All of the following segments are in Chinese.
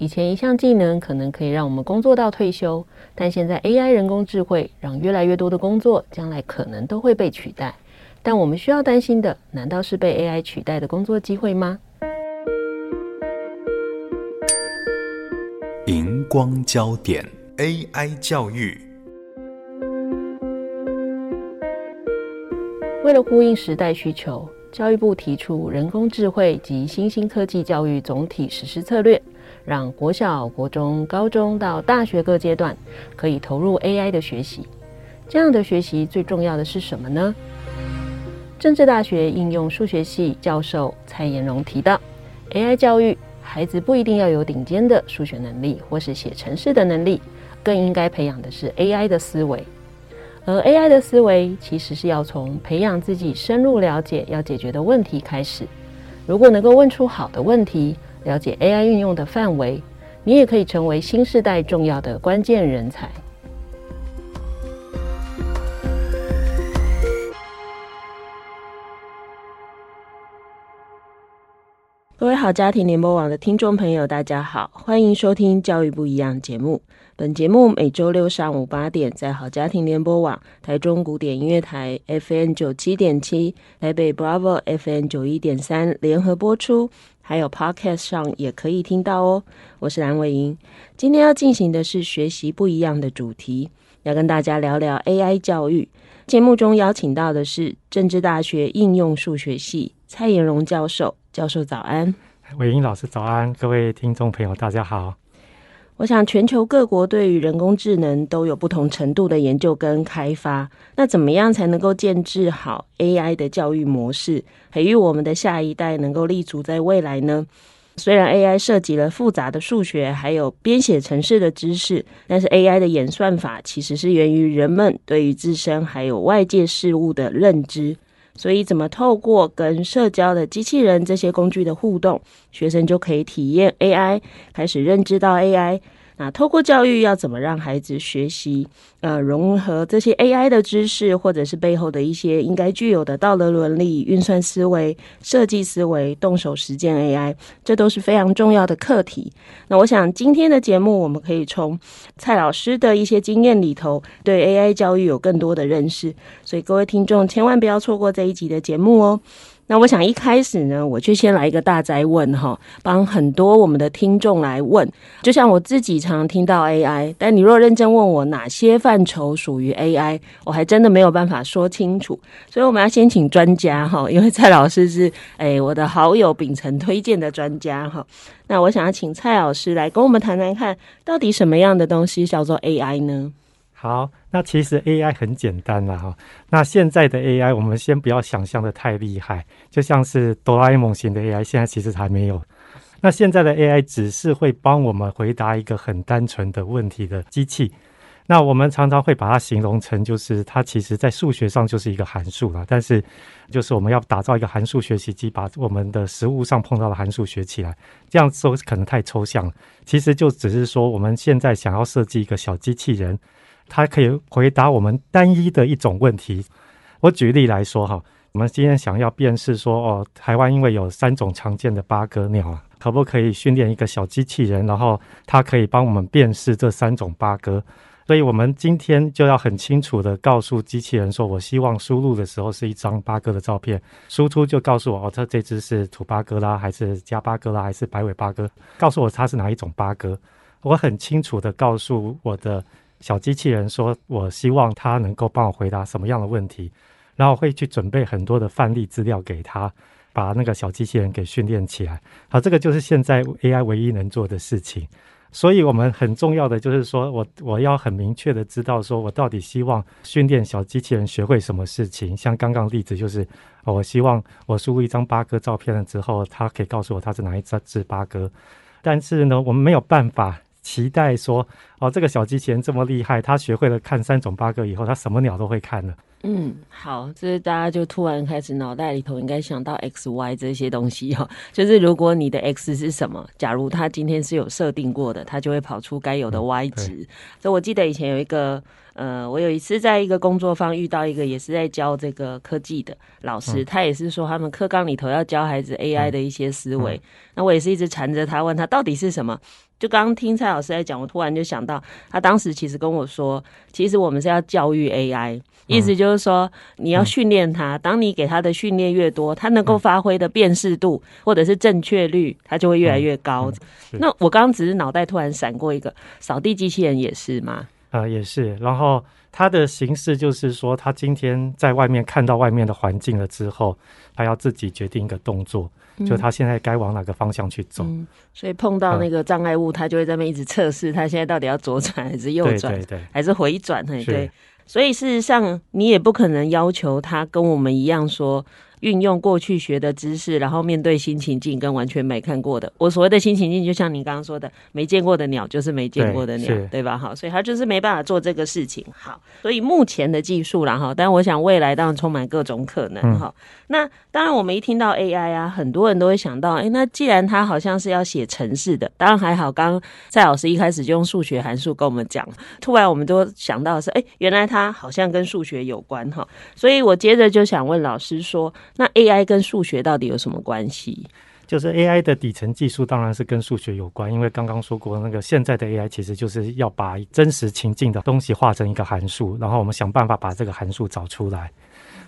以前一项技能可能可以让我们工作到退休，但现在 AI 人工智慧让越来越多的工作将来可能都会被取代。但我们需要担心的，难道是被 AI 取代的工作机会吗？荧光焦点 AI 教育。为了呼应时代需求，教育部提出人工智慧及新兴科技教育总体实施策略。让国小、国中、高中到大学各阶段可以投入 AI 的学习。这样的学习最重要的是什么呢？政治大学应用数学系教授蔡延荣提到，AI 教育孩子不一定要有顶尖的数学能力或是写程式的能力，更应该培养的是 AI 的思维。而 AI 的思维其实是要从培养自己深入了解要解决的问题开始。如果能够问出好的问题，了解 AI 运用的范围，你也可以成为新世代重要的关键人才。各位好家庭联播网的听众朋友，大家好，欢迎收听《教育不一样》节目。本节目每周六上午八点在好家庭联播网、台中古典音乐台 FM 九七点七、台北 Bravo FM 九一点三联合播出。还有 Podcast 上也可以听到哦。我是蓝伟莹，今天要进行的是学习不一样的主题，要跟大家聊聊 AI 教育。节目中邀请到的是政治大学应用数学系蔡延荣教授，教授早安。伟莹老师早安，各位听众朋友大家好。我想，全球各国对于人工智能都有不同程度的研究跟开发。那怎么样才能够建置好 AI 的教育模式，培育我们的下一代能够立足在未来呢？虽然 AI 涉及了复杂的数学，还有编写程式的知识，但是 AI 的演算法其实是源于人们对于自身还有外界事物的认知。所以，怎么透过跟社交的机器人这些工具的互动，学生就可以体验 AI，开始认知到 AI。那透过教育，要怎么让孩子学习？呃，融合这些 AI 的知识，或者是背后的一些应该具有的道德伦理、运算思维、设计思维、动手实践 AI，这都是非常重要的课题。那我想今天的节目，我们可以从蔡老师的一些经验里头，对 AI 教育有更多的认识。所以各位听众，千万不要错过这一集的节目哦。那我想一开始呢，我就先来一个大灾问哈，帮很多我们的听众来问。就像我自己常听到 AI，但你若认真问我哪些范畴属于 AI，我还真的没有办法说清楚。所以我们要先请专家哈，因为蔡老师是诶我的好友秉承推荐的专家哈。那我想要请蔡老师来跟我们谈谈看，到底什么样的东西叫做 AI 呢？好，那其实 AI 很简单了哈。那现在的 AI，我们先不要想象的太厉害，就像是哆啦 A 梦型的 AI，现在其实还没有。那现在的 AI 只是会帮我们回答一个很单纯的问题的机器。那我们常常会把它形容成，就是它其实在数学上就是一个函数了。但是，就是我们要打造一个函数学习机，把我们的实物上碰到的函数学起来，这样说可能太抽象了。其实就只是说，我们现在想要设计一个小机器人。它可以回答我们单一的一种问题。我举例来说哈，我们今天想要辨识说，哦，台湾因为有三种常见的八哥鸟啊，可不可以训练一个小机器人，然后它可以帮我们辨识这三种八哥？所以我们今天就要很清楚地告诉机器人说，我希望输入的时候是一张八哥的照片，输出就告诉我，哦，它这只是土八哥啦，还是加八哥啦，还是白尾八哥？告诉我它是哪一种八哥？我很清楚地告诉我的。小机器人说：“我希望他能够帮我回答什么样的问题，然后会去准备很多的范例资料给他，把那个小机器人给训练起来。好，这个就是现在 AI 唯一能做的事情。所以，我们很重要的就是说我我要很明确的知道，说我到底希望训练小机器人学会什么事情。像刚刚例子就是，我希望我输入一张八哥照片了之后，它可以告诉我它是哪一只八哥。但是呢，我们没有办法。”期待说，哦，这个小机器人这么厉害，他学会了看三种八个以后，他什么鸟都会看了。嗯，好，这是大家就突然开始脑袋里头应该想到 X、Y 这些东西哈，就是如果你的 X 是什么，假如他今天是有设定过的，他就会跑出该有的 Y 值。嗯、所以我记得以前有一个，呃，我有一次在一个工作坊遇到一个也是在教这个科技的老师，嗯、他也是说他们课纲里头要教孩子 AI 的一些思维，那我也是一直缠着他问他到底是什么。就刚刚听蔡老师在讲，我突然就想到，他当时其实跟我说，其实我们是要教育 AI，意思就是说，你要训练它，当你给它的训练越多，它能够发挥的辨识度或者是正确率，它就会越来越高。那我刚刚只是脑袋突然闪过一个，扫地机器人也是吗？呃，也是。然后它的形式就是说，它今天在外面看到外面的环境了之后，它要自己决定一个动作。就他现在该往哪个方向去走，嗯，所以碰到那个障碍物，他就会在那边一直测试，他现在到底要左转还是右转，对对对，还是回转？对对。所以事实上，你也不可能要求他跟我们一样说。运用过去学的知识，然后面对新情境跟完全没看过的。我所谓的新情境，就像你刚刚说的，没见过的鸟就是没见过的鸟，对，对吧？哈，所以他就是没办法做这个事情。好，所以目前的技术啦，哈，但我想未来当然充满各种可能，哈、嗯。那当然，我们一听到 AI 啊，很多人都会想到，哎、欸，那既然它好像是要写程式的，当然还好。刚刚蔡老师一开始就用数学函数跟我们讲，突然我们都想到的是，哎、欸，原来它好像跟数学有关，哈。所以我接着就想问老师说。那 AI 跟数学到底有什么关系？就是 AI 的底层技术当然是跟数学有关，因为刚刚说过，那个现在的 AI 其实就是要把真实情境的东西化成一个函数，然后我们想办法把这个函数找出来，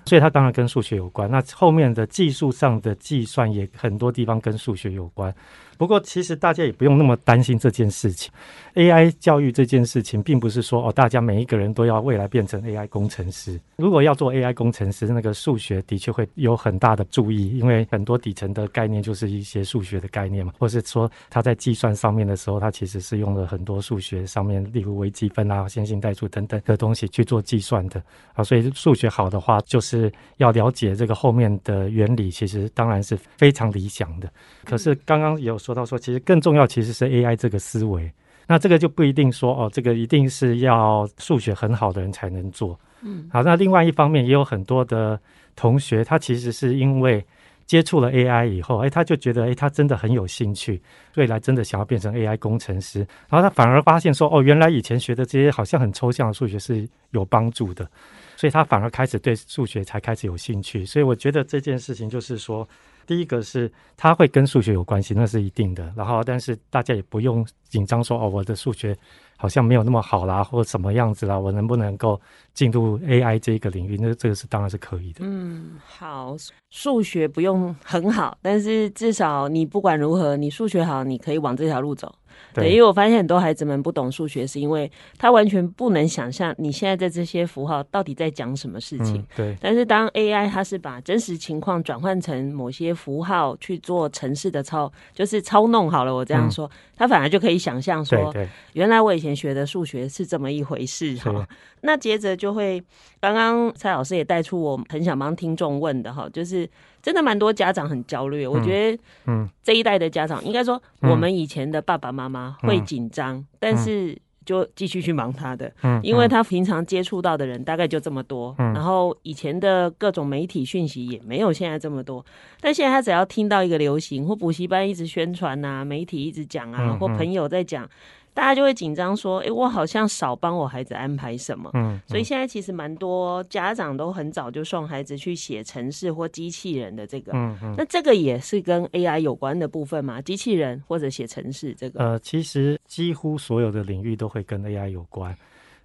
所以它当然跟数学有关。那后面的技术上的计算也很多地方跟数学有关。不过，其实大家也不用那么担心这件事情。AI 教育这件事情，并不是说哦，大家每一个人都要未来变成 AI 工程师。如果要做 AI 工程师，那个数学的确会有很大的注意，因为很多底层的概念就是一些数学的概念嘛，或是说他在计算上面的时候，他其实是用了很多数学上面，例如微积分啊、线性代数等等的东西去做计算的啊。所以数学好的话，就是要了解这个后面的原理，其实当然是非常理想的。可是刚刚有说。说到说，其实更重要其实是 AI 这个思维，那这个就不一定说哦，这个一定是要数学很好的人才能做。嗯，好，那另外一方面也有很多的同学，他其实是因为接触了 AI 以后，哎，他就觉得哎，他真的很有兴趣，未来真的想要变成 AI 工程师，然后他反而发现说，哦，原来以前学的这些好像很抽象的数学是有帮助的，所以他反而开始对数学才开始有兴趣。所以我觉得这件事情就是说。第一个是它会跟数学有关系，那是一定的。然后，但是大家也不用紧张说哦，我的数学好像没有那么好啦，或者什么样子啦，我能不能够进入 AI 这一个领域？那这个是当然是可以的。嗯，好，数学不用很好，但是至少你不管如何，你数学好，你可以往这条路走。对，因为我发现很多孩子们不懂数学，是因为他完全不能想象你现在在这些符号到底在讲什么事情。嗯、对。但是当 AI 它是把真实情况转换成某些符号去做城市的操，就是操弄好了。我这样说，他、嗯、反而就可以想象说，对对，原来我以前学的数学是这么一回事哈。那接着就会，刚刚蔡老师也带出我很想帮听众问的哈，就是。真的蛮多家长很焦虑，我觉得，嗯，这一代的家长应该说，我们以前的爸爸妈妈会紧张，但是就继续去忙他的，嗯，因为他平常接触到的人大概就这么多，嗯。然后以前的各种媒体讯息也没有现在这么多，但现在他只要听到一个流行或补习班一直宣传啊，媒体一直讲啊，或朋友在讲。大家就会紧张说：“诶，我好像少帮我孩子安排什么。”嗯，嗯，所以现在其实蛮多家长都很早就送孩子去写程式或机器人的这个。嗯嗯，那这个也是跟 AI 有关的部分吗？机器人或者写程式这个？呃，其实几乎所有的领域都会跟 AI 有关。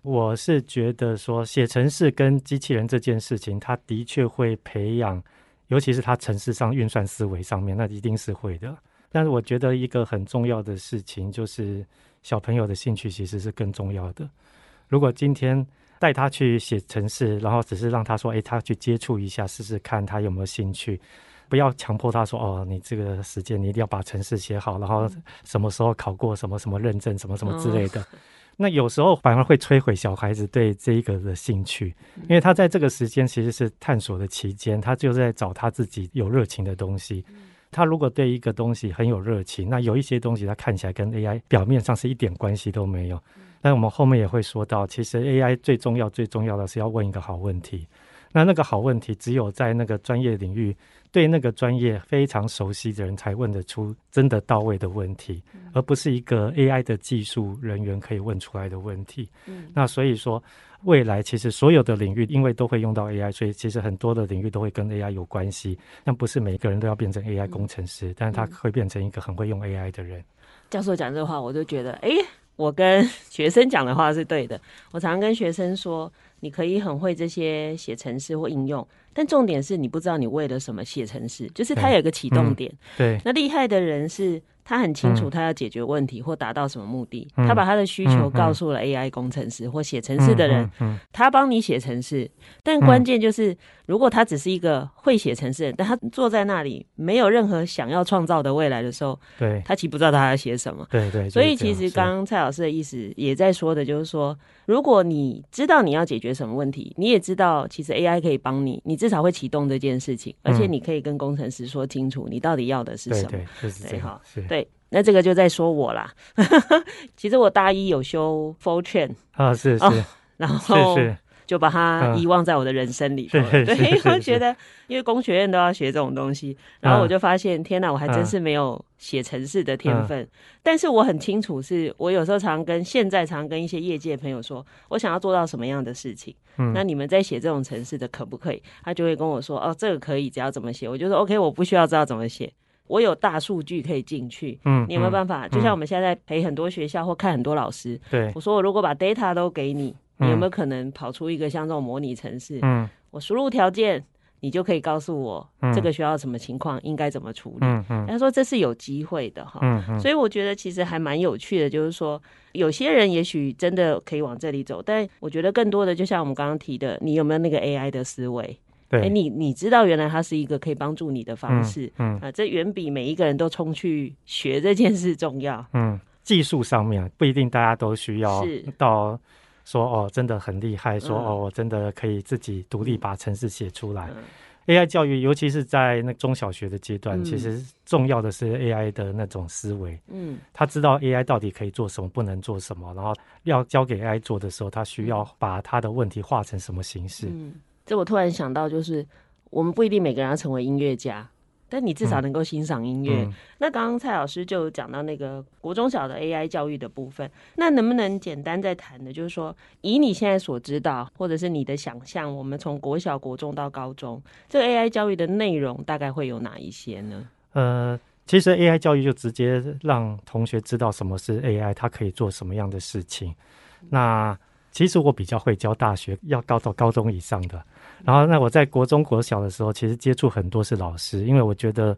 我是觉得说，写程式跟机器人这件事情，它的确会培养，尤其是它程式上运算思维上面，那一定是会的。但是我觉得一个很重要的事情就是。小朋友的兴趣其实是更重要的。如果今天带他去写程式，然后只是让他说：“诶，他去接触一下，试试看他有没有兴趣。”不要强迫他说：“哦，你这个时间你一定要把城市写好，然后什么时候考过什么什么认证，什么什么之类的。” 那有时候反而会摧毁小孩子对这一个的兴趣，因为他在这个时间其实是探索的期间，他就是在找他自己有热情的东西。他如果对一个东西很有热情，那有一些东西他看起来跟 AI 表面上是一点关系都没有。但我们后面也会说到，其实 AI 最重要、最重要的是要问一个好问题。那那个好问题，只有在那个专业领域，对那个专业非常熟悉的人才问得出真的到位的问题，而不是一个 AI 的技术人员可以问出来的问题。那所以说，未来其实所有的领域，因为都会用到 AI，所以其实很多的领域都会跟 AI 有关系。但不是每个人都要变成 AI 工程师，但是他会变成一个很会用 AI 的人。教授讲这话，我就觉得，哎。我跟学生讲的话是对的。我常常跟学生说，你可以很会这些写程式或应用，但重点是你不知道你为了什么写程式，就是它有一个启动点。对，那厉害的人是。他很清楚他要解决问题或达到什么目的，他把他的需求告诉了 AI 工程师或写程式的人，他帮你写程式。但关键就是，如果他只是一个会写程式的人，但他坐在那里没有任何想要创造的未来的时候，对，他其实不知道他要写什么。对对。所以其实刚刚蔡老师的意思也在说的就是说，如果你知道你要解决什么问题，你也知道其实 AI 可以帮你，你至少会启动这件事情，而且你可以跟工程师说清楚你到底要的是什么。对，就是这样。对。那这个就在说我啦。其实我大一有修 Fortran 啊，是是，然后就把它遗忘在我的人生里。对，我觉得因为工学院都要学这种东西，然后我就发现，天哪，我还真是没有写城市的天分。但是我很清楚，是我有时候常跟现在常跟一些业界朋友说，我想要做到什么样的事情。嗯那你们在写这种城市的可不可以？他就会跟我说，哦，这个可以，只要怎么写。我就说 OK，我不需要知道怎么写。我有大数据可以进去，嗯，你有没有办法？嗯、就像我们现在陪很多学校或看很多老师，对，我说我如果把 data 都给你，你有没有可能跑出一个像这种模拟城市？嗯，我输入条件，你就可以告诉我这个学校什么情况，应该怎么处理？嗯嗯，他说这是有机会的哈，嗯嗯，所以我觉得其实还蛮有趣的，就是说有些人也许真的可以往这里走，但我觉得更多的就像我们刚刚提的，你有没有那个 AI 的思维？哎、欸，你你知道原来它是一个可以帮助你的方式，嗯，嗯啊，这远比每一个人都冲去学这件事重要。嗯，技术上面不一定大家都需要到说哦，真的很厉害，说哦，我真的可以自己独立把程式写出来。嗯、AI 教育，尤其是在那中小学的阶段，嗯、其实重要的是 AI 的那种思维。嗯，他知道 AI 到底可以做什么，不能做什么，然后要交给 AI 做的时候，他需要把他的问题化成什么形式。嗯这我突然想到，就是我们不一定每个人要成为音乐家，但你至少能够欣赏音乐。那刚刚蔡老师就讲到那个国中小的 AI 教育的部分，那能不能简单再谈的，就是说以你现在所知道，或者是你的想象，我们从国小、国中到高中，这个 AI 教育的内容大概会有哪一些呢？呃，其实 AI 教育就直接让同学知道什么是 AI，它可以做什么样的事情。那其实我比较会教大学要高到高中以上的。然后，那我在国中、国小的时候，其实接触很多是老师，因为我觉得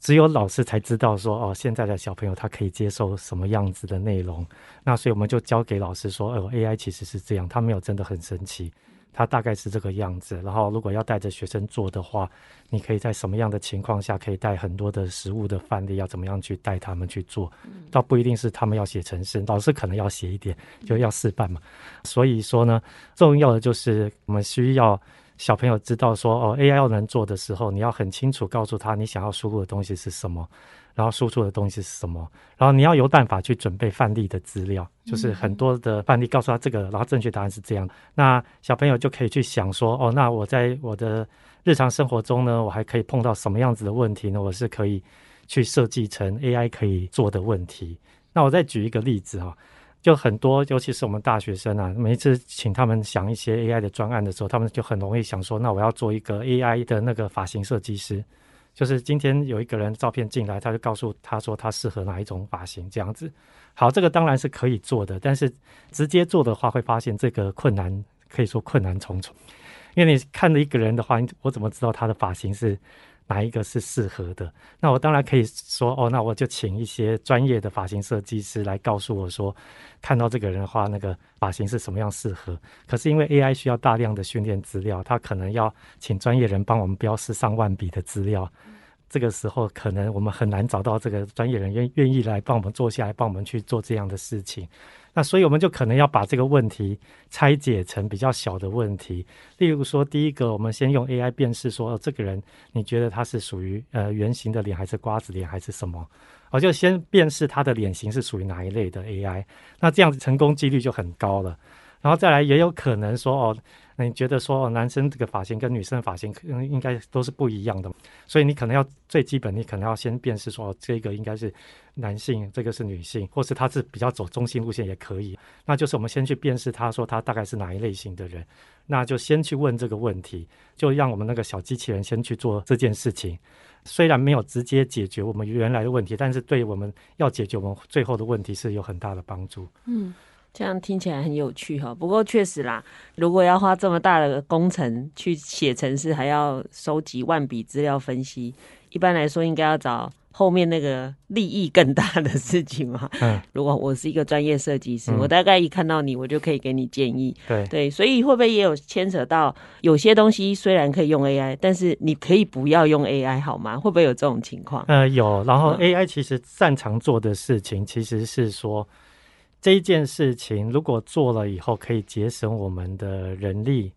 只有老师才知道说，哦，现在的小朋友他可以接受什么样子的内容。那所以我们就交给老师说，哦，AI 其实是这样，它没有真的很神奇，他大概是这个样子。然后，如果要带着学生做的话，你可以在什么样的情况下可以带很多的实物的范例，要怎么样去带他们去做，倒不一定是他们要写程式，老师可能要写一点，就要示范嘛。所以说呢，重要的就是我们需要小朋友知道说，哦，AI 要能做的时候，你要很清楚告诉他你想要输入的东西是什么。然后输出的东西是什么？然后你要有办法去准备范例的资料，就是很多的范例告诉他这个，然后正确答案是这样。那小朋友就可以去想说，哦，那我在我的日常生活中呢，我还可以碰到什么样子的问题呢？我是可以去设计成 AI 可以做的问题。那我再举一个例子哈，就很多，尤其是我们大学生啊，每一次请他们想一些 AI 的专案的时候，他们就很容易想说，那我要做一个 AI 的那个发型设计师。就是今天有一个人照片进来，他就告诉他说他适合哪一种发型这样子。好，这个当然是可以做的，但是直接做的话会发现这个困难可以说困难重重。因为你看了一个人的话，我怎么知道他的发型是哪一个是适合的？那我当然可以说哦，那我就请一些专业的发型设计师来告诉我说，看到这个人的话，那个发型是什么样适合。可是因为 AI 需要大量的训练资料，他可能要请专业人帮我们标示上万笔的资料。这个时候可能我们很难找到这个专业人员愿意来帮我们坐下来帮我们去做这样的事情。那所以我们就可能要把这个问题拆解成比较小的问题，例如说，第一个，我们先用 AI 辨识说，哦，这个人你觉得他是属于呃圆形的脸，还是瓜子脸，还是什么？我就先辨识他的脸型是属于哪一类的 AI，那这样子成功几率就很高了。然后再来，也有可能说哦，你觉得说哦，男生这个发型跟女生的发型可能应该都是不一样的，所以你可能要最基本，你可能要先辨识说哦，这个应该是男性，这个是女性，或是他是比较走中性路线也可以。那就是我们先去辨识他说他大概是哪一类型的人，那就先去问这个问题，就让我们那个小机器人先去做这件事情。虽然没有直接解决我们原来的问题，但是对我们要解决我们最后的问题是有很大的帮助。嗯。这样听起来很有趣哈，不过确实啦，如果要花这么大的工程去写程式，还要收集万笔资料分析，一般来说应该要找后面那个利益更大的事情嘛。嗯，如果我是一个专业设计师，嗯，我大概一看到你，我就可以给你建议。对对，所以会不会也有牵扯到有些东西虽然可以用 AI，但是你可以不要用 AI 好吗？会不会有这种情况？呃，有。然后 AI 其实擅长做的事情其实是说。这一件事情如果做了以后，可以节省我们的人力。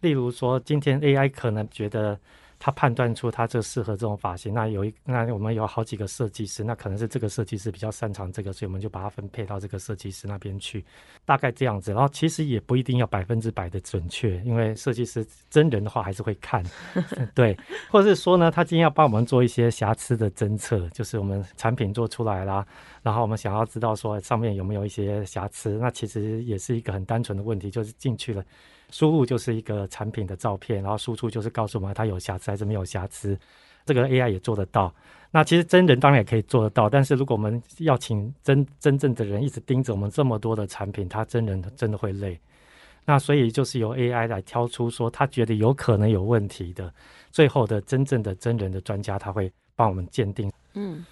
例如说，今天 AI 可能觉得。他判断出他这适合这种发型，那有一那我们有好几个设计师，那可能是这个设计师比较擅长这个，所以我们就把它分配到这个设计师那边去，大概这样子。然后其实也不一定要百分之百的准确，因为设计师真人的话还是会看，对，或者是说呢，他今天要帮我们做一些瑕疵的侦测，就是我们产品做出来啦，然后我们想要知道说上面有没有一些瑕疵，那其实也是一个很单纯的问题，就是进去了。输入就是一个产品的照片，然后输出就是告诉我们它有瑕疵还是没有瑕疵。这个 AI 也做得到。那其实真人当然也可以做得到，但是如果我们要请真真正的人一直盯着我们这么多的产品，他真人真的会累。那所以就是由 AI 来挑出说他觉得有可能有问题的，最后的真正的真人的专家他会帮我们鉴定。嗯，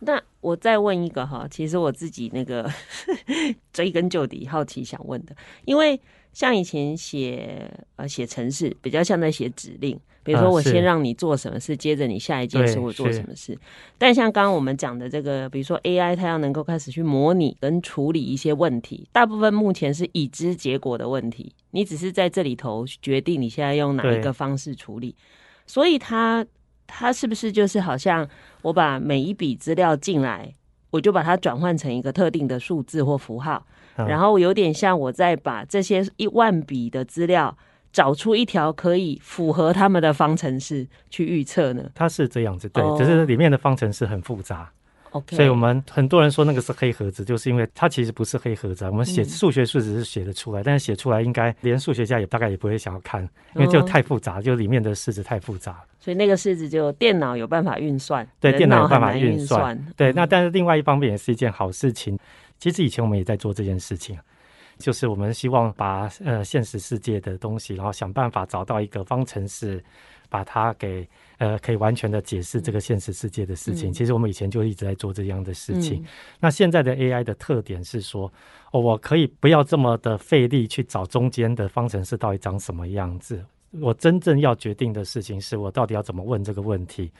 那我再问一个哈，其实我自己那个 追根究底好奇想问的，因为。像以前写呃写程式，比较像在写指令，比如说我先让你做什么事，啊、接着你下一件事我做什么事。但像刚刚我们讲的这个，比如说 AI，它要能够开始去模拟跟处理一些问题，大部分目前是已知结果的问题，你只是在这里头决定你现在用哪一个方式处理。所以它它是不是就是好像我把每一笔资料进来，我就把它转换成一个特定的数字或符号？然后有点像我在把这些一万笔的资料找出一条可以符合他们的方程式去预测呢？它是这样子，对，oh. 只是里面的方程式很复杂。OK，所以我们很多人说那个是黑盒子，就是因为它其实不是黑盒子。我们写数学数值是写得出来，嗯、但是写出来应该连数学家也大概也不会想要看，因为就太复杂，就里面的式子太复杂。所以那个式子就电脑有办法运算，对，电脑有办法运算。对，那但是另外一方面也是一件好事情。其实以前我们也在做这件事情，就是我们希望把呃现实世界的东西，然后想办法找到一个方程式，把它给呃可以完全的解释这个现实世界的事情。嗯、其实我们以前就一直在做这样的事情。嗯、那现在的 AI 的特点是说，哦，我可以不要这么的费力去找中间的方程式到底长什么样子。我真正要决定的事情是我到底要怎么问这个问题。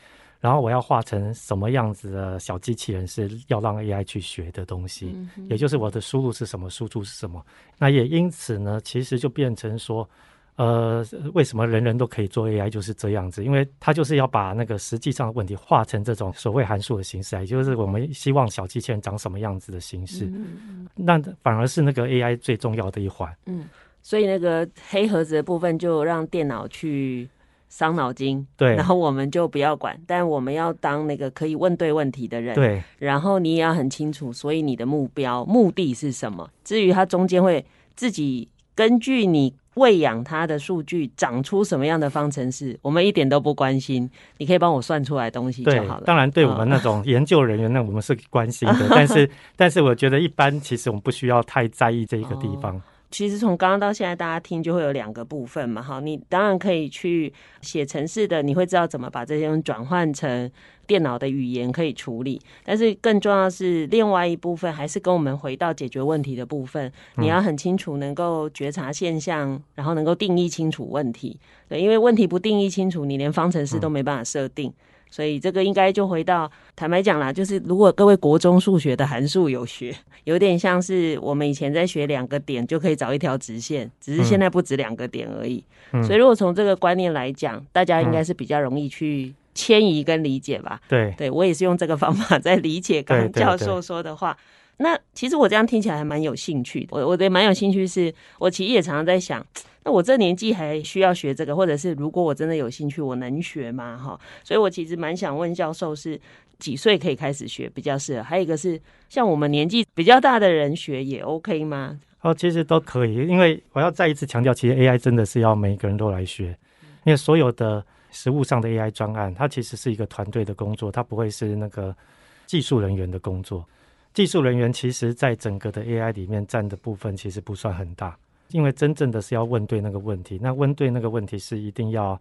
然后我要画成什么样子的小机器人是要让 AI 去学的东西，嗯、也就是我的输入是什么，输出是什么。那也因此呢，其实就变成说，呃，为什么人人都可以做 AI 就是这样子？因为它就是要把那个实际上的问题化成这种所谓函数的形式，也就是我们希望小机器人长什么样子的形式。嗯、哼那反而是那个 AI 最重要的一环。嗯，所以那个黑盒子的部分就让电脑去。伤脑筋，对，然后我们就不要管，但我们要当那个可以问对问题的人，对。然后你也要很清楚，所以你的目标目的是什么？至于它中间会自己根据你喂养它的数据长出什么样的方程式，我们一点都不关心。你可以帮我算出来东西就好了。当然，对我们那种研究人员，那我们是关心的。但是，但是我觉得一般，其实我们不需要太在意这一个地方。哦其实从刚刚到现在，大家听就会有两个部分嘛，哈，你当然可以去写程式的，你会知道怎么把这些东西转换成电脑的语言可以处理。但是更重要的是另外一部分，还是跟我们回到解决问题的部分，你要很清楚能够觉察现象，然后能够定义清楚问题。对，因为问题不定义清楚，你连方程式都没办法设定。所以这个应该就回到坦白讲啦，就是如果各位国中数学的函数有学，有点像是我们以前在学两个点就可以找一条直线，只是现在不止两个点而已。嗯、所以如果从这个观念来讲，大家应该是比较容易去迁移跟理解吧？对，对我也是用这个方法在理解刚刚教授说的话。那其实我这样听起来还蛮有兴趣的，我我的蛮有兴趣是，我其实也常常在想，那我这年纪还需要学这个，或者是如果我真的有兴趣，我能学吗？哈，所以我其实蛮想问教授是几岁可以开始学比较适合？还有一个是像我们年纪比较大的人学也 OK 吗？哦，其实都可以，因为我要再一次强调，其实 AI 真的是要每个人都来学，因为所有的实务上的 AI 专案，它其实是一个团队的工作，它不会是那个技术人员的工作。技术人员其实，在整个的 AI 里面占的部分其实不算很大，因为真正的是要问对那个问题。那问对那个问题是一定要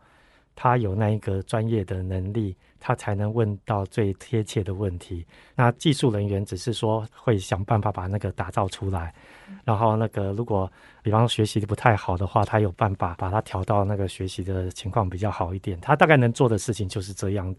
他有那一个专业的能力，他才能问到最贴切的问题。那技术人员只是说会想办法把那个打造出来，然后那个如果比方说学习的不太好的话，他有办法把它调到那个学习的情况比较好一点。他大概能做的事情就是这样。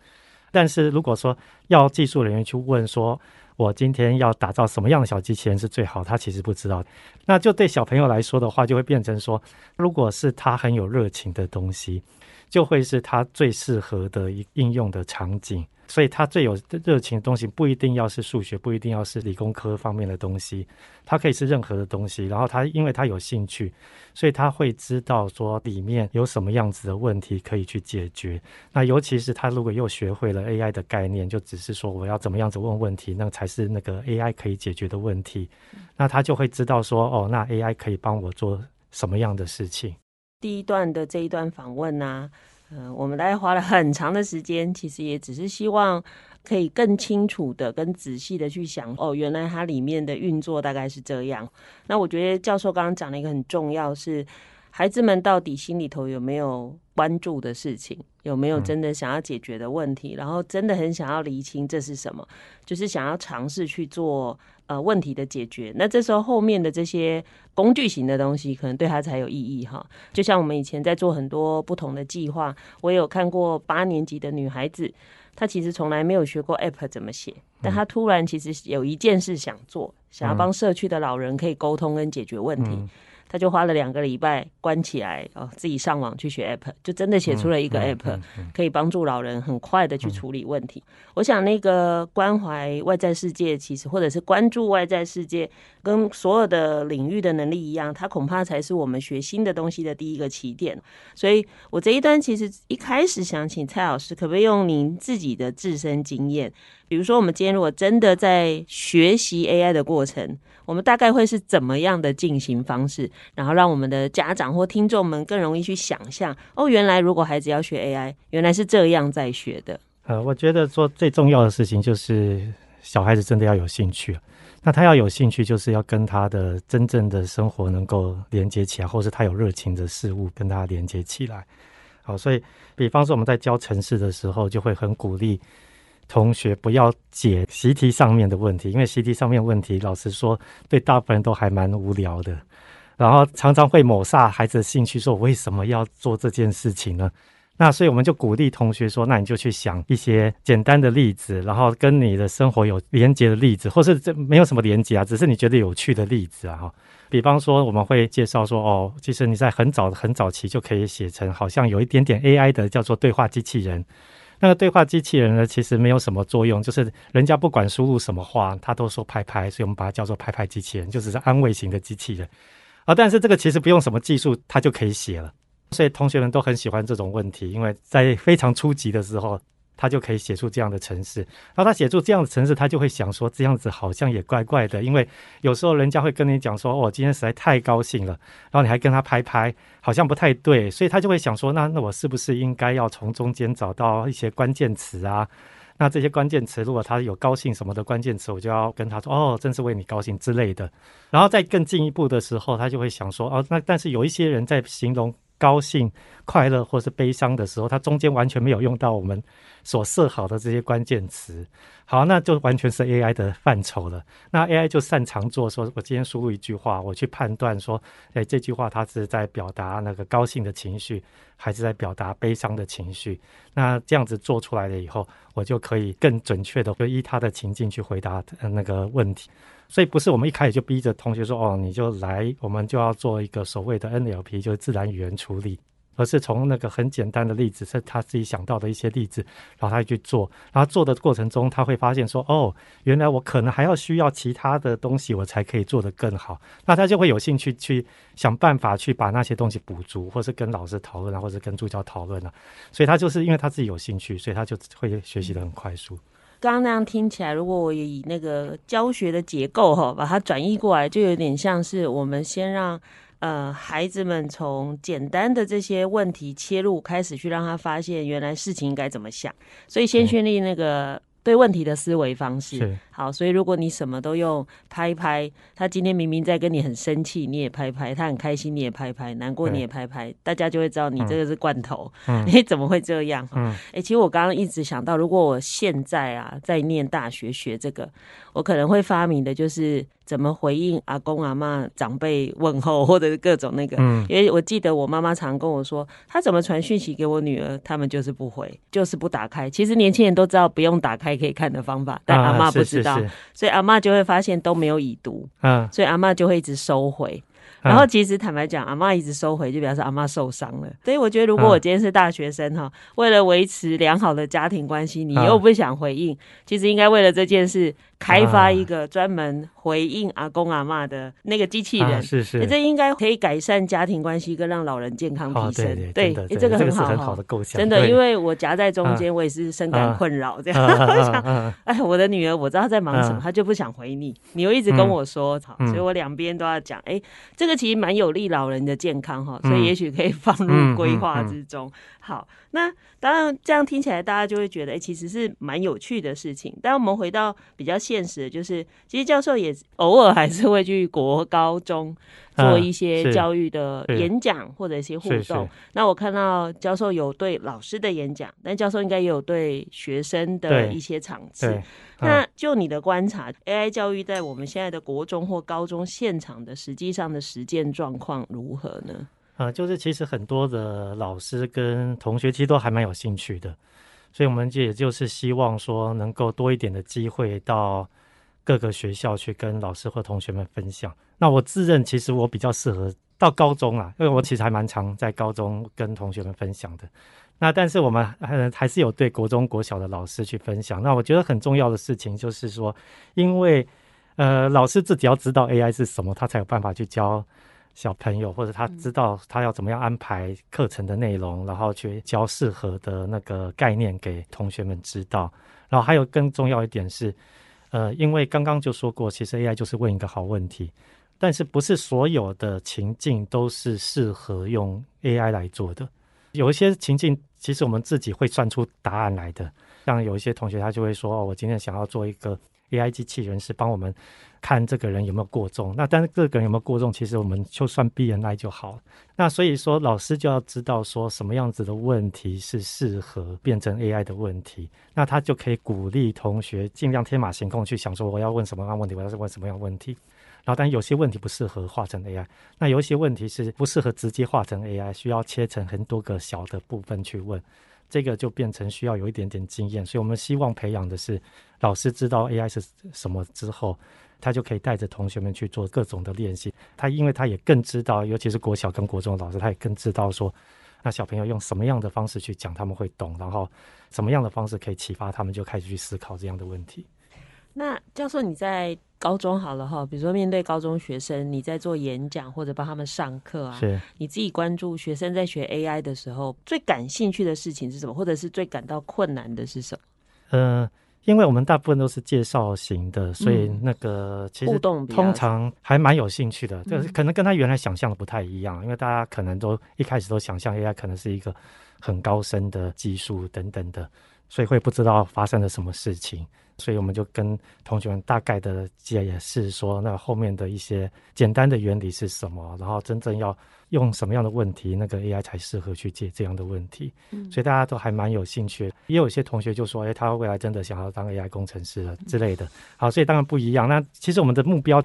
但是如果说要技术人员去问说，我今天要打造什么样的小机器人是最好？他其实不知道。那就对小朋友来说的话，就会变成说，如果是他很有热情的东西，就会是他最适合的一应用的场景。所以他最有热情的东西不一定要是数学，不一定要是理工科方面的东西，它可以是任何的东西。然后他因为他有兴趣，所以他会知道说里面有什么样子的问题可以去解决。那尤其是他如果又学会了 AI 的概念，就只是说我要怎么样子问问题，那才是那个 AI 可以解决的问题。那他就会知道说哦，那 AI 可以帮我做什么样的事情。第一段的这一段访问呢、呃，我们大概花了很长的时间，其实也只是希望可以更清楚的、更仔细的去想，哦，原来它里面的运作大概是这样。那我觉得教授刚刚讲了一个很重要是，孩子们到底心里头有没有关注的事情，有没有真的想要解决的问题，嗯、然后真的很想要厘清这是什么，就是想要尝试去做。呃，问题的解决，那这时候后面的这些工具型的东西，可能对他才有意义哈。就像我们以前在做很多不同的计划，我也有看过八年级的女孩子，她其实从来没有学过 App 怎么写，但她突然其实有一件事想做，想要帮社区的老人可以沟通跟解决问题。嗯他就花了两个礼拜关起来哦，自己上网去学 app，就真的写出了一个 app，可以帮助老人很快的去处理问题。我想那个关怀外在世界，其实或者是关注外在世界，跟所有的领域的能力一样，它恐怕才是我们学新的东西的第一个起点。所以我这一段其实一开始想请蔡老师，可不可以用您自己的自身经验，比如说我们今天如果真的在学习 AI 的过程，我们大概会是怎么样的进行方式，然后让我们的家长或听众们更容易去想象哦，原来如果孩子要学 AI，原来是这样在学的。呃，我觉得说最重要的事情就是小孩子真的要有兴趣。那他要有兴趣，就是要跟他的真正的生活能够连接起来，或是他有热情的事物跟他连接起来。好，所以比方说我们在教程式的时候，就会很鼓励。同学不要解习题上面的问题，因为习题上面问题，老实说，对大部分人都还蛮无聊的。然后常常会抹杀孩子的兴趣，说我为什么要做这件事情呢？那所以我们就鼓励同学说，那你就去想一些简单的例子，然后跟你的生活有连结的例子，或是这没有什么连结啊，只是你觉得有趣的例子啊。哈，比方说我们会介绍说，哦，其实你在很早很早期就可以写成好像有一点点 AI 的，叫做对话机器人。那个对话机器人呢，其实没有什么作用，就是人家不管输入什么话，他都说拍拍，所以我们把它叫做拍拍机器人，就只是安慰型的机器人。啊，但是这个其实不用什么技术，它就可以写了，所以同学们都很喜欢这种问题，因为在非常初级的时候。他就可以写出这样的程式，然后他写出这样的程式，他就会想说，这样子好像也怪怪的，因为有时候人家会跟你讲说，哦，今天实在太高兴了，然后你还跟他拍拍，好像不太对，所以他就会想说，那那我是不是应该要从中间找到一些关键词啊？那这些关键词，如果他有高兴什么的关键词，我就要跟他说，哦，真是为你高兴之类的。然后再更进一步的时候，他就会想说，哦，那但是有一些人在形容。高兴、快乐或是悲伤的时候，他中间完全没有用到我们所设好的这些关键词。好，那就完全是 AI 的范畴了。那 AI 就擅长做说，我今天输入一句话，我去判断说，哎，这句话它是在表达那个高兴的情绪，还是在表达悲伤的情绪？那这样子做出来了以后，我就可以更准确的就依他的情境去回答那个问题。所以不是我们一开始就逼着同学说，哦，你就来，我们就要做一个所谓的 NLP，就是自然语言处理。而是从那个很简单的例子，是他自己想到的一些例子，然后他去做，然后做的过程中，他会发现说，哦，原来我可能还要需要其他的东西，我才可以做得更好。那他就会有兴趣去想办法去把那些东西补足，或是跟老师讨论啊，或者跟助教讨论啊。所以他就是因为他自己有兴趣，所以他就会学习得很快速。刚刚那样听起来，如果我以那个教学的结构哈，把它转移过来，就有点像是我们先让。呃，孩子们从简单的这些问题切入，开始去让他发现原来事情应该怎么想，所以先确立那个对问题的思维方式。嗯好，所以如果你什么都用拍拍，他今天明明在跟你很生气，你也拍拍；他很开心，你也拍拍；难过你也拍拍，大家就会知道你这个是罐头。嗯，你怎么会这样？嗯，哎、欸，其实我刚刚一直想到，如果我现在啊在念大学学这个，我可能会发明的就是怎么回应阿公阿妈长辈问候，或者是各种那个。嗯，因为我记得我妈妈常跟我说，她怎么传讯息给我女儿，他们就是不回，就是不打开。其实年轻人都知道不用打开可以看的方法，但阿妈不知道。啊所以阿妈就会发现都没有已读，嗯，所以阿妈就会一直收回。然后其实坦白讲，阿妈一直收回，就表示阿妈受伤了。所以我觉得，如果我今天是大学生哈，为了维持良好的家庭关系，你又不想回应，其实应该为了这件事。开发一个专门回应阿公阿妈的那个机器人，啊、是是，这应该可以改善家庭关系，跟让老人健康提升。哦、对，对，对，这个很好，这个、很好的构想。真的，因为我夹在中间，我也是深感困扰。这样，我想，哎，我的女儿，我知道她在忙什么，她就不想回你，你又一直跟我说，好，所以我两边都要讲。哎，这个其实蛮有利老人的健康哈，所以也许可以放入规划之中。好，那当然这样听起来，大家就会觉得，哎、欸，其实是蛮有趣的事情。但我们回到比较现实的，就是其实教授也偶尔还是会去国高中做一些教育的演讲或者一些互动。那我看到教授有对老师的演讲，但教授应该也有对学生的一些场次。那就你的观察，AI 教育在我们现在的国中或高中现场的实际上的实践状况如何呢？呃，就是其实很多的老师跟同学其实都还蛮有兴趣的，所以我们就也就是希望说能够多一点的机会到各个学校去跟老师或同学们分享。那我自认其实我比较适合到高中啊，因为我其实还蛮常在高中跟同学们分享的。那但是我们还还是有对国中国小的老师去分享。那我觉得很重要的事情就是说，因为呃老师自己要知道 AI 是什么，他才有办法去教。小朋友，或者他知道他要怎么样安排课程的内容，然后去教适合的那个概念给同学们知道。然后还有更重要一点是，呃，因为刚刚就说过，其实 AI 就是问一个好问题，但是不是所有的情境都是适合用 AI 来做的。有一些情境，其实我们自己会算出答案来的。像有一些同学，他就会说：“哦，我今天想要做一个。” AI 机器人是帮我们看这个人有没有过重，那但是这个人有没有过重，其实我们就算 BNI 就好了。那所以说，老师就要知道说什么样子的问题是适合变成 AI 的问题，那他就可以鼓励同学尽量天马行空去想说我要问什么样问题，我要问什么样问题。然后，但有些问题不适合画成 AI，那有一些问题是不适合直接画成 AI，需要切成很多个小的部分去问。这个就变成需要有一点点经验，所以我们希望培养的是老师知道 AI 是什么之后，他就可以带着同学们去做各种的练习。他因为他也更知道，尤其是国小跟国中的老师，他也更知道说，那小朋友用什么样的方式去讲他们会懂，然后什么样的方式可以启发他们，就开始去思考这样的问题。那教授你在高中好了哈，比如说面对高中学生，你在做演讲或者帮他们上课啊，是你自己关注学生在学 AI 的时候，最感兴趣的事情是什么，或者是最感到困难的是什么？呃，因为我们大部分都是介绍型的，所以那个其实通常还蛮有兴趣的，就是可能跟他原来想象的不太一样，因为大家可能都一开始都想象 AI 可能是一个很高深的技术等等的，所以会不知道发生了什么事情。所以我们就跟同学们大概的解释说，那后面的一些简单的原理是什么，然后真正要用什么样的问题，那个 AI 才适合去解这样的问题。嗯，所以大家都还蛮有兴趣，也有一些同学就说，哎，他未来真的想要当 AI 工程师了之类的。好，所以当然不一样。那其实我们的目标。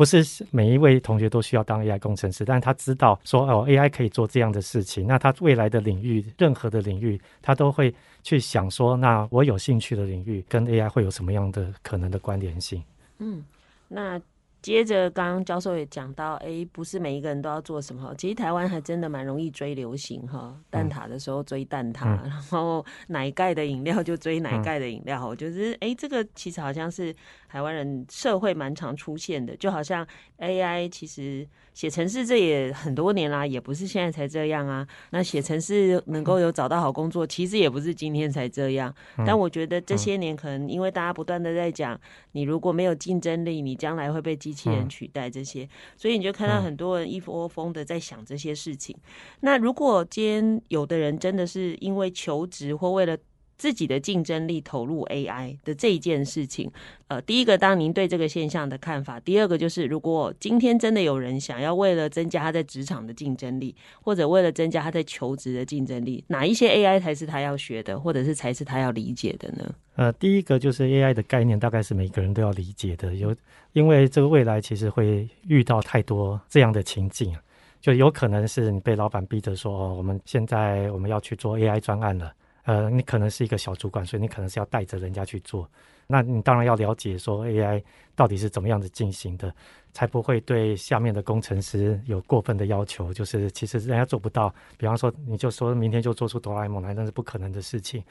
不是每一位同学都需要当 AI 工程师，但他知道说哦，AI 可以做这样的事情。那他未来的领域，任何的领域，他都会去想说，那我有兴趣的领域跟 AI 会有什么样的可能的关联性？嗯，那。接着，刚刚教授也讲到，哎，不是每一个人都要做什么。其实台湾还真的蛮容易追流行哈，蛋挞的时候追蛋挞，嗯、然后奶盖的饮料就追奶盖的饮料。我觉得，哎，这个其实好像是台湾人社会蛮常出现的，就好像 AI 其实。写城市这也很多年啦，也不是现在才这样啊。那写城市能够有找到好工作，其实也不是今天才这样。但我觉得这些年可能因为大家不断的在讲，你如果没有竞争力，你将来会被机器人取代这些，所以你就看到很多人一窝蜂的在想这些事情。那如果今天有的人真的是因为求职或为了自己的竞争力投入 AI 的这一件事情，呃，第一个，当您对这个现象的看法；第二个，就是如果今天真的有人想要为了增加他在职场的竞争力，或者为了增加他在求职的竞争力，哪一些 AI 才是他要学的，或者是才是他要理解的呢？呃，第一个就是 AI 的概念，大概是每个人都要理解的，有因为这个未来其实会遇到太多这样的情境，就有可能是你被老板逼着说，哦，我们现在我们要去做 AI 专案了。呃，你可能是一个小主管，所以你可能是要带着人家去做。那你当然要了解说 AI 到底是怎么样子进行的，才不会对下面的工程师有过分的要求。就是其实人家做不到，比方说你就说明天就做出哆啦 A 梦来，那是不可能的事情。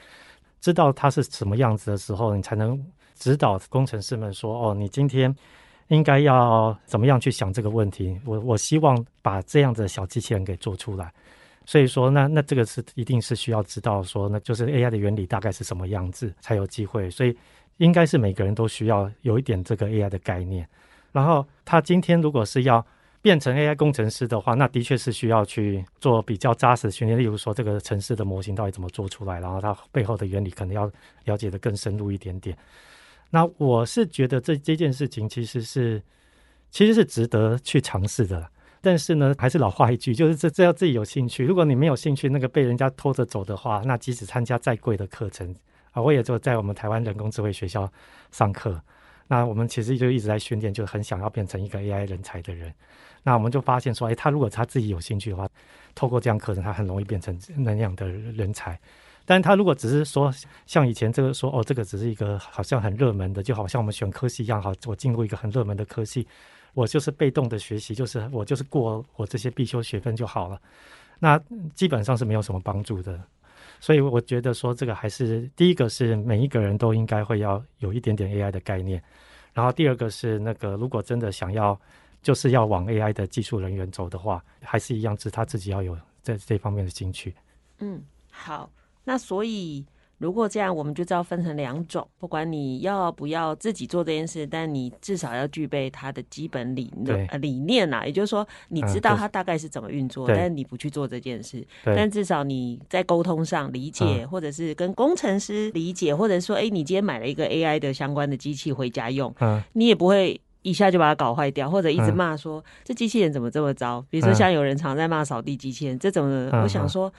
知道它是什么样子的时候，你才能指导工程师们说：哦，你今天应该要怎么样去想这个问题。我我希望把这样的小机器人给做出来。所以说，那那这个是一定是需要知道说，那就是 AI 的原理大概是什么样子才有机会。所以应该是每个人都需要有一点这个 AI 的概念。然后他今天如果是要变成 AI 工程师的话，那的确是需要去做比较扎实的训练。例如说，这个城市的模型到底怎么做出来，然后它背后的原理可能要了解得更深入一点点。那我是觉得这这件事情其实是其实是值得去尝试的。但是呢，还是老话一句，就是这这要自己有兴趣。如果你没有兴趣，那个被人家拖着走的话，那即使参加再贵的课程啊，我也就在我们台湾人工智慧学校上课。那我们其实就一直在训练，就很想要变成一个 AI 人才的人。那我们就发现说，哎，他如果他自己有兴趣的话，透过这样课程，他很容易变成那样的人才。但他如果只是说像以前这个说，哦，这个只是一个好像很热门的，就好像我们选科系一样，好，我进入一个很热门的科系。我就是被动的学习，就是我就是过我这些必修学分就好了，那基本上是没有什么帮助的。所以我觉得说这个还是第一个是每一个人都应该会要有一点点 AI 的概念，然后第二个是那个如果真的想要就是要往 AI 的技术人员走的话，还是一样是他自己要有在这方面的兴趣。嗯，好，那所以。如果这样，我们就知道分成两种。不管你要不要自己做这件事，但你至少要具备它的基本理论呃理念呐。也就是说，你知道它大概是怎么运作，嗯、但是你不去做这件事。但至少你在沟通上理解，嗯、或者是跟工程师理解，或者说，哎，你今天买了一个 AI 的相关的机器回家用，嗯，你也不会一下就把它搞坏掉，或者一直骂说、嗯、这机器人怎么这么糟。比如说，像有人常在骂扫地机器人，这种的，嗯、我想说。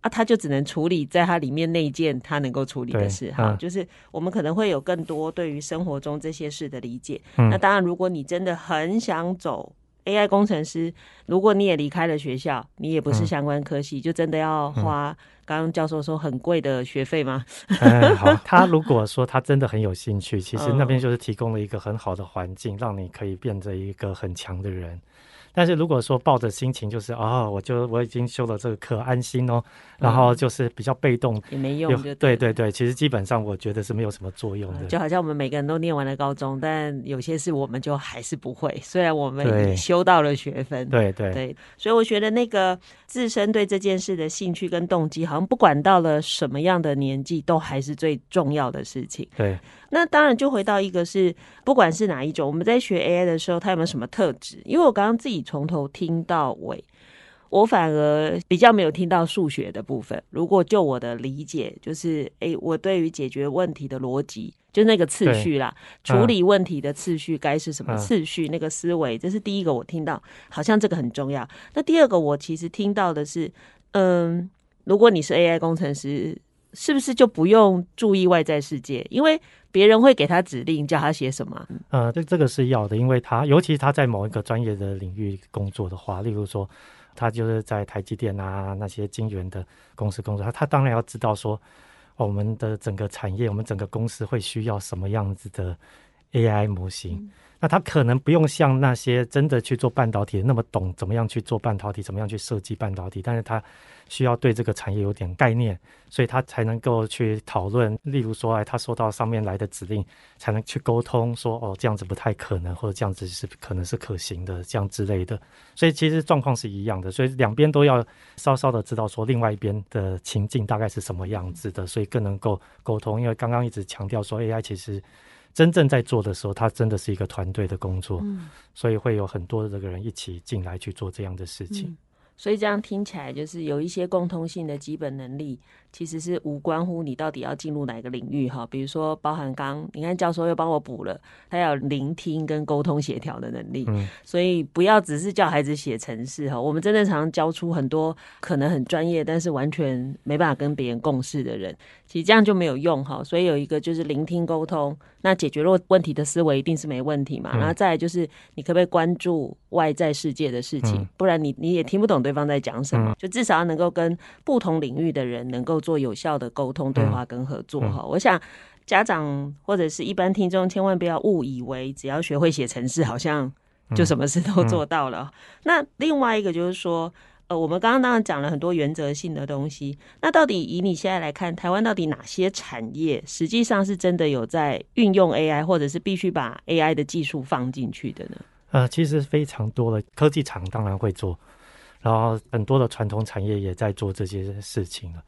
啊，他就只能处理在他里面那一件他能够处理的事哈，就是我们可能会有更多对于生活中这些事的理解。嗯、那当然，如果你真的很想走 AI 工程师，如果你也离开了学校，你也不是相关科系，嗯、就真的要花刚刚教授说很贵的学费吗？嗯，好，他如果说他真的很有兴趣，其实那边就是提供了一个很好的环境，让你可以变成一个很强的人。但是如果说抱着心情就是哦，我就我已经修了这个课，安心哦，然后就是比较被动也没用，对对对对，其实基本上我觉得是没有什么作用的。就好像我们每个人都念完了高中，但有些事我们就还是不会，虽然我们也修到了学分。对对对，所以我觉得那个自身对这件事的兴趣跟动机，好像不管到了什么样的年纪，都还是最重要的事情。对。那当然，就回到一个是，不管是哪一种，我们在学 AI 的时候，它有没有什么特质？因为我刚刚自己从头听到尾，我反而比较没有听到数学的部分。如果就我的理解，就是诶，我对于解决问题的逻辑，就那个次序啦，处理问题的次序该是什么次序，嗯、那个思维，这是第一个我听到，好像这个很重要。那第二个我其实听到的是，嗯，如果你是 AI 工程师，是不是就不用注意外在世界，因为别人会给他指令，叫他写什么？呃，这这个是要的，因为他尤其他在某一个专业的领域工作的话，例如说。他就是在台积电啊，那些晶圆的公司工作，他他当然要知道说，我们的整个产业，我们整个公司会需要什么样子的 AI 模型。嗯那他可能不用像那些真的去做半导体那么懂怎么样去做半导体，怎么样去设计半导体，但是他需要对这个产业有点概念，所以他才能够去讨论。例如说，哎，他收到上面来的指令，才能去沟通说，哦，这样子不太可能，或者这样子是可能是可行的，这样之类的。所以其实状况是一样的，所以两边都要稍稍的知道说，另外一边的情境大概是什么样子的，所以更能够沟通。因为刚刚一直强调说，AI 其实。真正在做的时候，它真的是一个团队的工作，嗯，所以会有很多的这个人一起进来去做这样的事情。嗯，所以这样听起来，就是有一些共通性的基本能力。其实是无关乎你到底要进入哪个领域哈，比如说包含刚你看教授又帮我补了，他要聆听跟沟通协调的能力，嗯，所以不要只是叫孩子写程式哈，我们真的常常教出很多可能很专业，但是完全没办法跟别人共事的人，其实这样就没有用哈。所以有一个就是聆听沟通，那解决问题的思维一定是没问题嘛，然后再来就是你可不可以关注外在世界的事情，不然你你也听不懂对方在讲什么，就至少要能够跟不同领域的人能够。做有效的沟通、对话跟合作哈，我想家长或者是一般听众千万不要误以为只要学会写程式，好像就什么事都做到了。嗯嗯、那另外一个就是说，呃，我们刚刚当然讲了很多原则性的东西。那到底以你现在来看，台湾到底哪些产业实际上是真的有在运用 AI，或者是必须把 AI 的技术放进去的呢？呃，其实非常多的科技厂当然会做，然后很多的传统产业也在做这些事情了。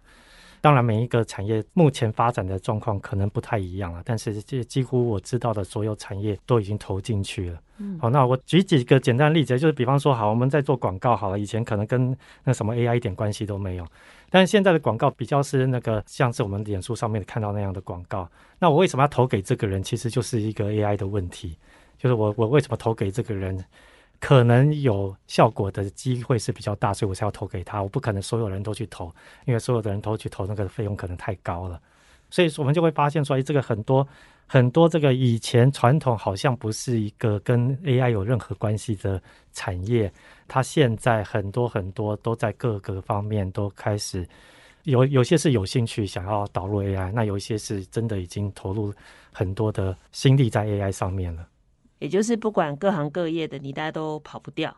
当然，每一个产业目前发展的状况可能不太一样了，但是这几乎我知道的所有产业都已经投进去了。嗯，好，那我举几个简单例子，就是比方说，好，我们在做广告好了，以前可能跟那什么 AI 一点关系都没有，但是现在的广告比较是那个像是我们脸书上面看到那样的广告。那我为什么要投给这个人？其实就是一个 AI 的问题，就是我我为什么投给这个人？可能有效果的机会是比较大，所以我才要投给他。我不可能所有人都去投，因为所有的人都去投，那个费用可能太高了。所以我们就会发现说，这个很多很多这个以前传统好像不是一个跟 AI 有任何关系的产业，它现在很多很多都在各个方面都开始有有些是有兴趣想要导入 AI，那有一些是真的已经投入很多的心力在 AI 上面了。也就是不管各行各业的你，大家都跑不掉。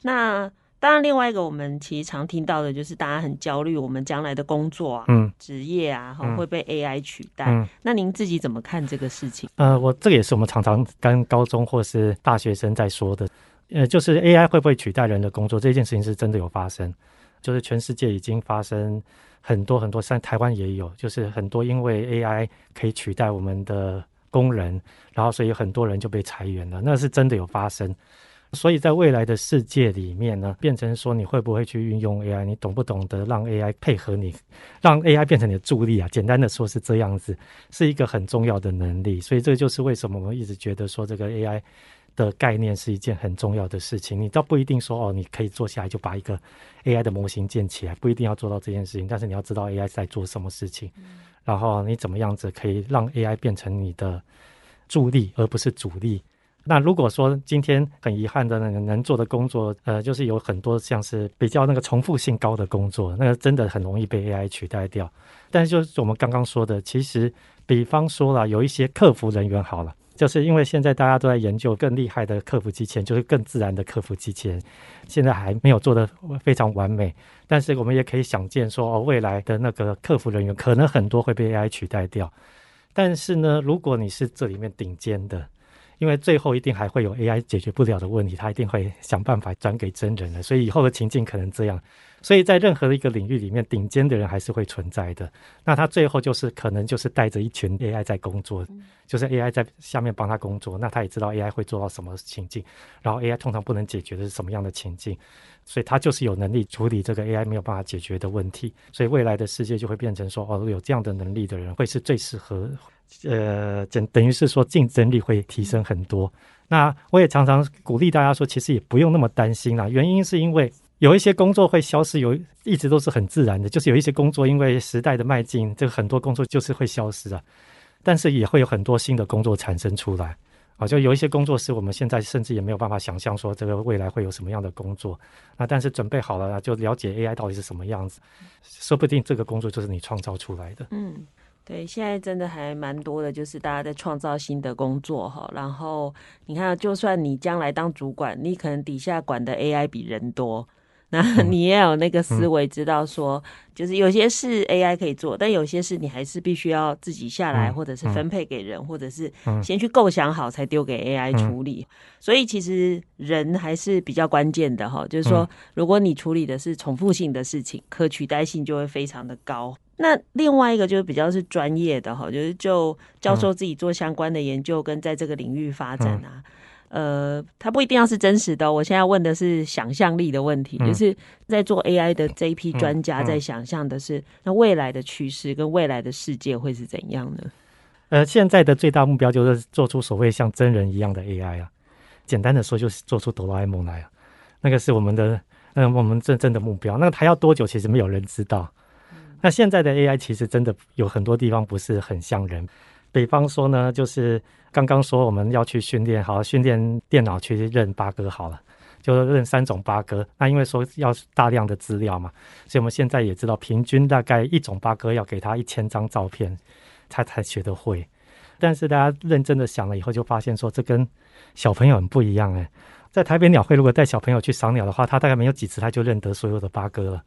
那当然，另外一个我们其实常听到的就是大家很焦虑，我们将来的工作啊、嗯、职业啊，会被 AI 取代。嗯、那您自己怎么看这个事情？呃，我这个也是我们常常跟高中或是大学生在说的。呃，就是 AI 会不会取代人的工作这件事情是真的有发生，就是全世界已经发生很多很多，像台湾也有，就是很多因为 AI 可以取代我们的。工人，然后所以很多人就被裁员了，那是真的有发生。所以在未来的世界里面呢，变成说你会不会去运用 AI，你懂不懂得让 AI 配合你，让 AI 变成你的助力啊？简单的说是这样子，是一个很重要的能力。所以这就是为什么我们一直觉得说这个 AI 的概念是一件很重要的事情。你倒不一定说哦，你可以坐下来就把一个 AI 的模型建起来，不一定要做到这件事情，但是你要知道 AI 在做什么事情。然后你怎么样子可以让 AI 变成你的助力，而不是主力？那如果说今天很遗憾的那个能做的工作，呃，就是有很多像是比较那个重复性高的工作，那个真的很容易被 AI 取代掉。但是就是我们刚刚说的，其实比方说了，有一些客服人员好了。就是因为现在大家都在研究更厉害的客服机器人，就是更自然的客服机器人，现在还没有做得非常完美。但是我们也可以想见说，哦，未来的那个客服人员可能很多会被 AI 取代掉。但是呢，如果你是这里面顶尖的，因为最后一定还会有 AI 解决不了的问题，他一定会想办法转给真人的，所以以后的情境可能这样。所以在任何的一个领域里面，顶尖的人还是会存在的。那他最后就是可能就是带着一群 AI 在工作，就是 AI 在下面帮他工作。那他也知道 AI 会做到什么情境，然后 AI 通常不能解决的是什么样的情境，所以他就是有能力处理这个 AI 没有办法解决的问题。所以未来的世界就会变成说，哦，有这样的能力的人会是最适合，呃，等等于是说竞争力会提升很多。那我也常常鼓励大家说，其实也不用那么担心啦，原因是因为。有一些工作会消失，有一直都是很自然的，就是有一些工作因为时代的迈进，这个很多工作就是会消失啊。但是也会有很多新的工作产生出来啊，就有一些工作是我们现在甚至也没有办法想象说这个未来会有什么样的工作那。但是准备好了，就了解 AI 到底是什么样子，说不定这个工作就是你创造出来的。嗯，对，现在真的还蛮多的，就是大家在创造新的工作哈。然后你看，就算你将来当主管，你可能底下管的 AI 比人多。那你也有那个思维，知道说，就是有些事 AI 可以做，但有些事你还是必须要自己下来，或者是分配给人，或者是先去构想好才丢给 AI 处理。所以其实人还是比较关键的哈，就是说，如果你处理的是重复性的事情，可取代性就会非常的高。那另外一个就是比较是专业的哈，就是就教授自己做相关的研究跟在这个领域发展啊。呃，它不一定要是真实的哦。我现在问的是想象力的问题，嗯、就是在做 AI 的这一批专家在想象的是，那未来的趋势跟未来的世界会是怎样呢？呃，现在的最大目标就是做出所谓像真人一样的 AI 啊。简单的说，就是做出哆啦 A 梦来啊。那个是我们的，嗯、呃，我们真正的目标。那个还要多久？其实没有人知道。那现在的 AI 其实真的有很多地方不是很像人。比方说呢，就是刚刚说我们要去训练，好训练电脑去认八哥好了，就认三种八哥。那因为说要大量的资料嘛，所以我们现在也知道，平均大概一种八哥要给他一千张照片，他才学得会。但是大家认真的想了以后，就发现说这跟小朋友很不一样哎。在台北鸟会，如果带小朋友去赏鸟的话，他大概没有几次他就认得所有的八哥了。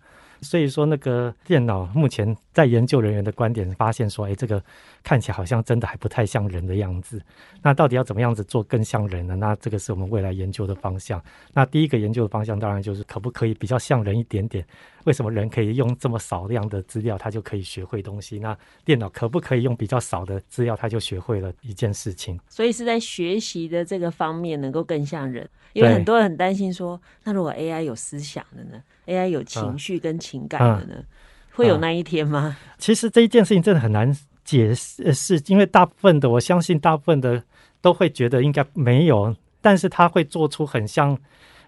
所以说，那个电脑目前在研究人员的观点发现说，哎，这个看起来好像真的还不太像人的样子。那到底要怎么样子做更像人呢？那这个是我们未来研究的方向。那第一个研究的方向当然就是可不可以比较像人一点点？为什么人可以用这么少量的资料，他就可以学会东西？那电脑可不可以用比较少的资料，他就学会了一件事情？所以是在学习的这个方面能够更像人，因为很多人很担心说，那如果 AI 有思想的呢？AI 有情绪跟情感的呢，嗯嗯、会有那一天吗？其实这一件事情真的很难解释，是因为大部分的，我相信大部分的都会觉得应该没有，但是他会做出很像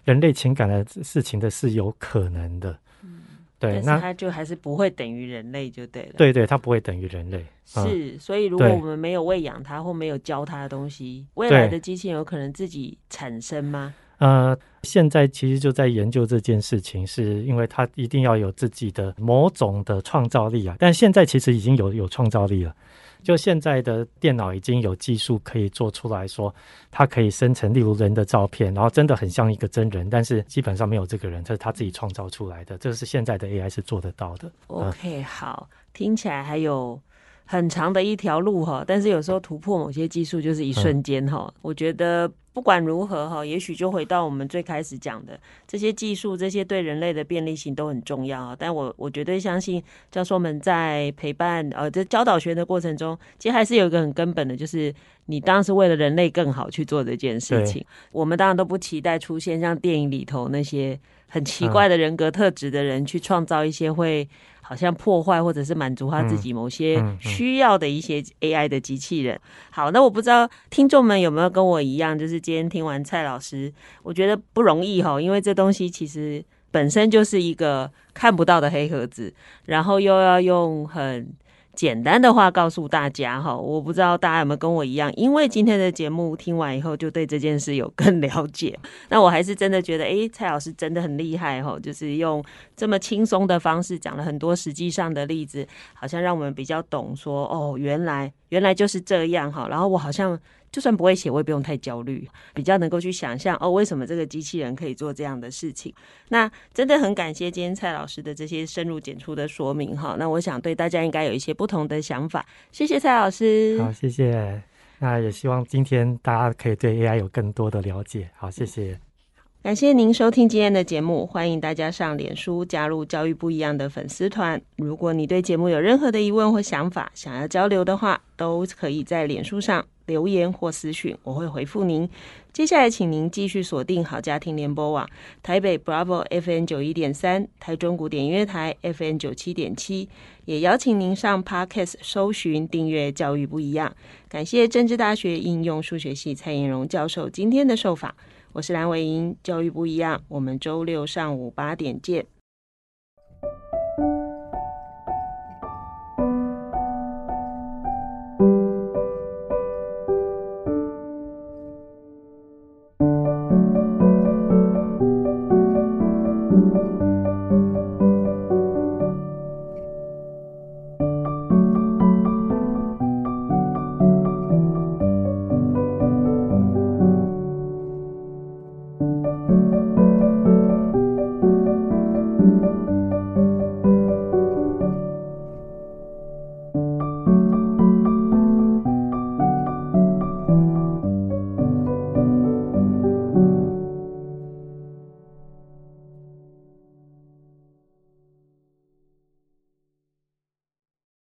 人类情感的事情的是有可能的。嗯，对，那他就还是不会等于人类就对了。对对，他不会等于人类。是，嗯、所以如果我们没有喂养它或没有教它的东西，未来的机器人有可能自己产生吗？呃，现在其实就在研究这件事情，是因为它一定要有自己的某种的创造力啊。但现在其实已经有有创造力了，就现在的电脑已经有技术可以做出来说，它可以生成例如人的照片，然后真的很像一个真人，但是基本上没有这个人，这是他自己创造出来的，这是现在的 AI 是做得到的。OK，好，听起来还有很长的一条路哈，但是有时候突破某些技术就是一瞬间哈，嗯、我觉得。不管如何哈，也许就回到我们最开始讲的这些技术，这些对人类的便利性都很重要。但我我绝对相信教授们在陪伴呃这教导学的过程中，其实还是有一个很根本的，就是你当然是为了人类更好去做这件事情。我们当然都不期待出现像电影里头那些很奇怪的人格特质的人去创造一些会。好像破坏或者是满足他自己某些需要的一些 AI 的机器人。好，那我不知道听众们有没有跟我一样，就是今天听完蔡老师，我觉得不容易哈，因为这东西其实本身就是一个看不到的黑盒子，然后又要用很。简单的话告诉大家哈，我不知道大家有没有跟我一样，因为今天的节目听完以后就对这件事有更了解。那我还是真的觉得，诶，蔡老师真的很厉害哈，就是用这么轻松的方式讲了很多实际上的例子，好像让我们比较懂说，哦，原来原来就是这样哈。然后我好像。就算不会写，我也不用太焦虑，比较能够去想象哦，为什么这个机器人可以做这样的事情？那真的很感谢今天蔡老师的这些深入浅出的说明哈。那我想对大家应该有一些不同的想法。谢谢蔡老师，好，谢谢。那也希望今天大家可以对 AI 有更多的了解。好，谢谢。感谢您收听今天的节目，欢迎大家上脸书加入教育不一样的粉丝团。如果你对节目有任何的疑问或想法，想要交流的话，都可以在脸书上留言或私讯，我会回复您。接下来，请您继续锁定好家庭联播网台北 Bravo FM 九一点三，台中古典音乐台 FM 九七点七，也邀请您上 Podcast 搜寻订阅教育不一样。感谢政治大学应用数学系蔡妍蓉教授今天的受访。我是蓝伟莹，教育不一样，我们周六上午八点见。